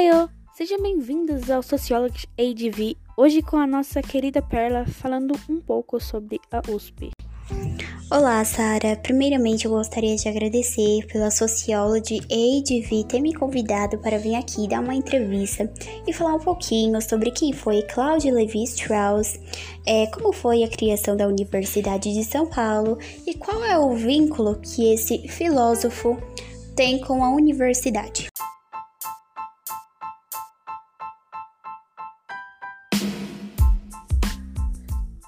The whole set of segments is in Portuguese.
Ohio! Sejam bem-vindos ao Sociology ADV, hoje com a nossa querida Perla falando um pouco sobre a USP. Olá, Sara. Primeiramente, eu gostaria de agradecer pela Sociology ADV ter me convidado para vir aqui dar uma entrevista e falar um pouquinho sobre quem foi Claude Levi-Strauss, é, como foi a criação da Universidade de São Paulo e qual é o vínculo que esse filósofo tem com a universidade.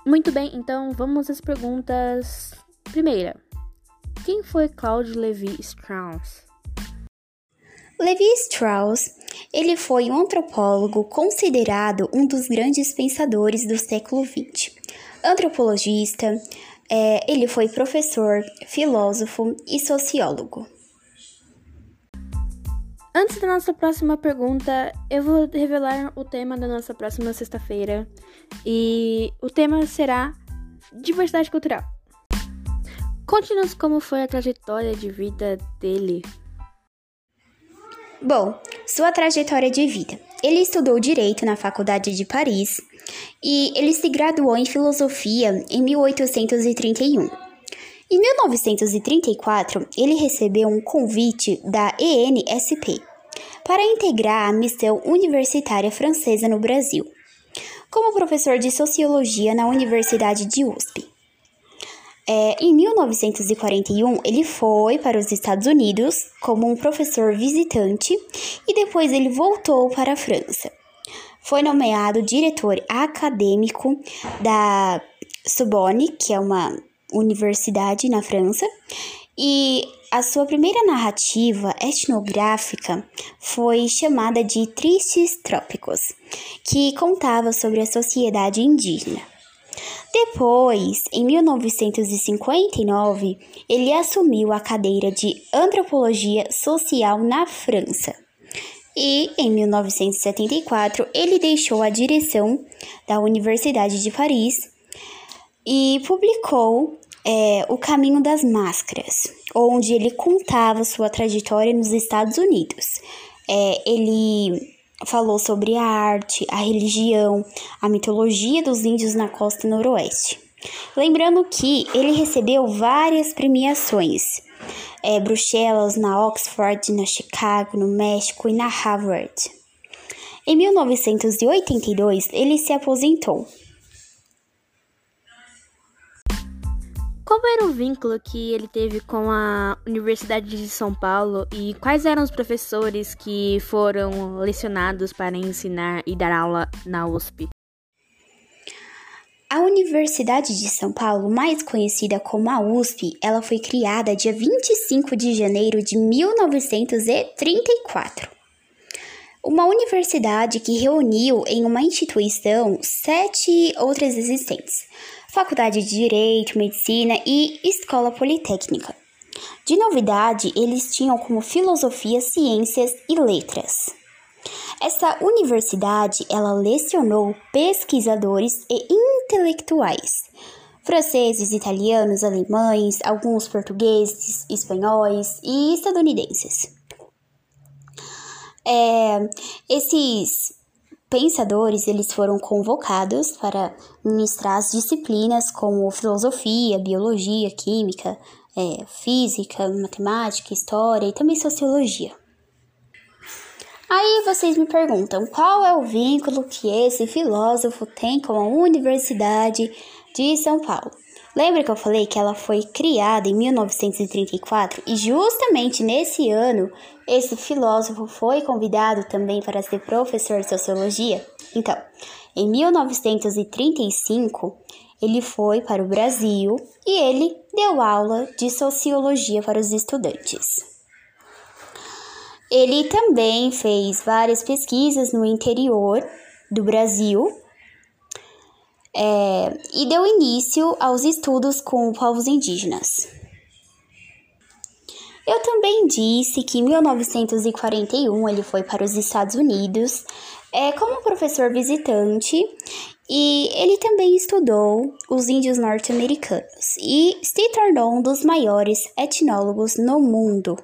Muito bem, então vamos às perguntas. Primeira, quem foi Claude Levi-Strauss? Levi-Strauss, ele foi um antropólogo considerado um dos grandes pensadores do século XX. Antropologista, é, ele foi professor, filósofo e sociólogo. Antes da nossa próxima pergunta, eu vou revelar o tema da nossa próxima sexta-feira. E o tema será diversidade cultural. Conte-nos como foi a trajetória de vida dele. Bom, sua trajetória de vida. Ele estudou direito na Faculdade de Paris e ele se graduou em filosofia em 1831. Em 1934, ele recebeu um convite da ENSP para integrar a missão universitária francesa no Brasil, como professor de sociologia na Universidade de USP. É, em 1941, ele foi para os Estados Unidos como um professor visitante e depois ele voltou para a França. Foi nomeado diretor acadêmico da Sorbonne, que é uma universidade na França, e a sua primeira narrativa etnográfica foi chamada de Tristes Trópicos, que contava sobre a sociedade indígena. Depois, em 1959, ele assumiu a cadeira de Antropologia Social na França. E, em 1974, ele deixou a direção da Universidade de Paris e publicou é, O Caminho das Máscaras, onde ele contava sua trajetória nos Estados Unidos. É, ele falou sobre a arte, a religião, a mitologia dos índios na costa noroeste. Lembrando que ele recebeu várias premiações. É, Bruxelas, na Oxford, na Chicago, no México e na Harvard. Em 1982, ele se aposentou. Qual era o vínculo que ele teve com a Universidade de São Paulo e quais eram os professores que foram lecionados para ensinar e dar aula na USP? A Universidade de São Paulo, mais conhecida como a USP, ela foi criada dia 25 de janeiro de 1934. Uma universidade que reuniu em uma instituição sete outras existentes, Faculdade de Direito, Medicina e Escola Politécnica. De novidade, eles tinham como filosofia, ciências e letras. Essa universidade, ela lecionou pesquisadores e intelectuais, franceses, italianos, alemães, alguns portugueses, espanhóis e estadunidenses. É, esses pensadores eles foram convocados para ministrar as disciplinas como filosofia, biologia, química, é, física, matemática, história e também sociologia. Aí vocês me perguntam qual é o vínculo que esse filósofo tem com a Universidade de São Paulo. Lembra que eu falei que ela foi criada em 1934 e justamente nesse ano esse filósofo foi convidado também para ser professor de sociologia? Então, em 1935, ele foi para o Brasil e ele deu aula de sociologia para os estudantes. Ele também fez várias pesquisas no interior do Brasil é, e deu início aos estudos com povos indígenas. Eu também disse que em 1941 ele foi para os Estados Unidos é, como professor visitante e ele também estudou os índios norte-americanos e se tornou um dos maiores etnólogos no mundo.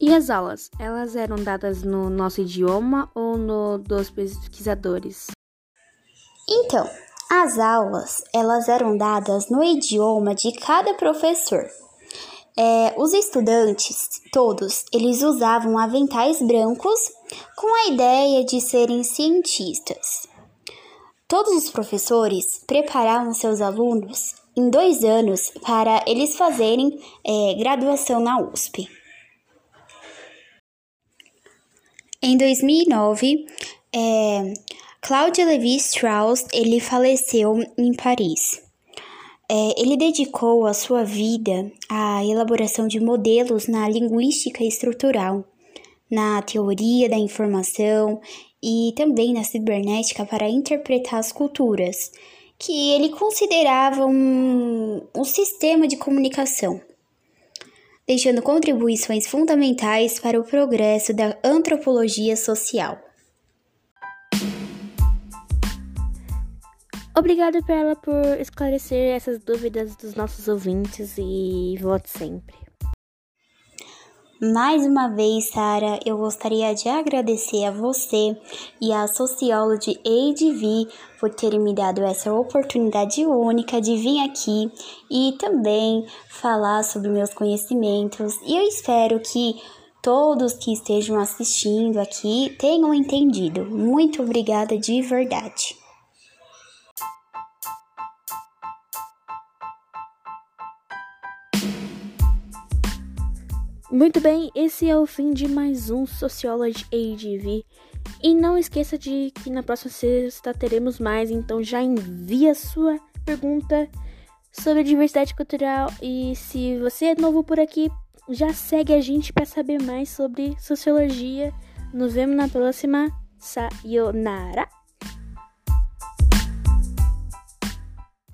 E as aulas, elas eram dadas no nosso idioma ou no dos pesquisadores? Então, as aulas, elas eram dadas no idioma de cada professor. É, os estudantes, todos, eles usavam aventais brancos com a ideia de serem cientistas. Todos os professores preparavam seus alunos em dois anos para eles fazerem é, graduação na USP. Em 2009, é, Claude Lévi-Strauss ele faleceu em Paris. É, ele dedicou a sua vida à elaboração de modelos na linguística estrutural, na teoria da informação e também na cibernética para interpretar as culturas, que ele considerava um, um sistema de comunicação deixando contribuições fundamentais para o progresso da antropologia social. Obrigada, Pela, por esclarecer essas dúvidas dos nossos ouvintes e volte sempre. Mais uma vez, Sara, eu gostaria de agradecer a você e à socióloga ADV por terem me dado essa oportunidade única de vir aqui e também falar sobre meus conhecimentos. E eu espero que todos que estejam assistindo aqui tenham entendido. Muito obrigada de verdade. Muito bem, esse é o fim de mais um Sociology ADV. E não esqueça de que na próxima sexta teremos mais, então já envia sua pergunta sobre diversidade cultural. E se você é novo por aqui, já segue a gente para saber mais sobre sociologia. Nos vemos na próxima. Sayonara!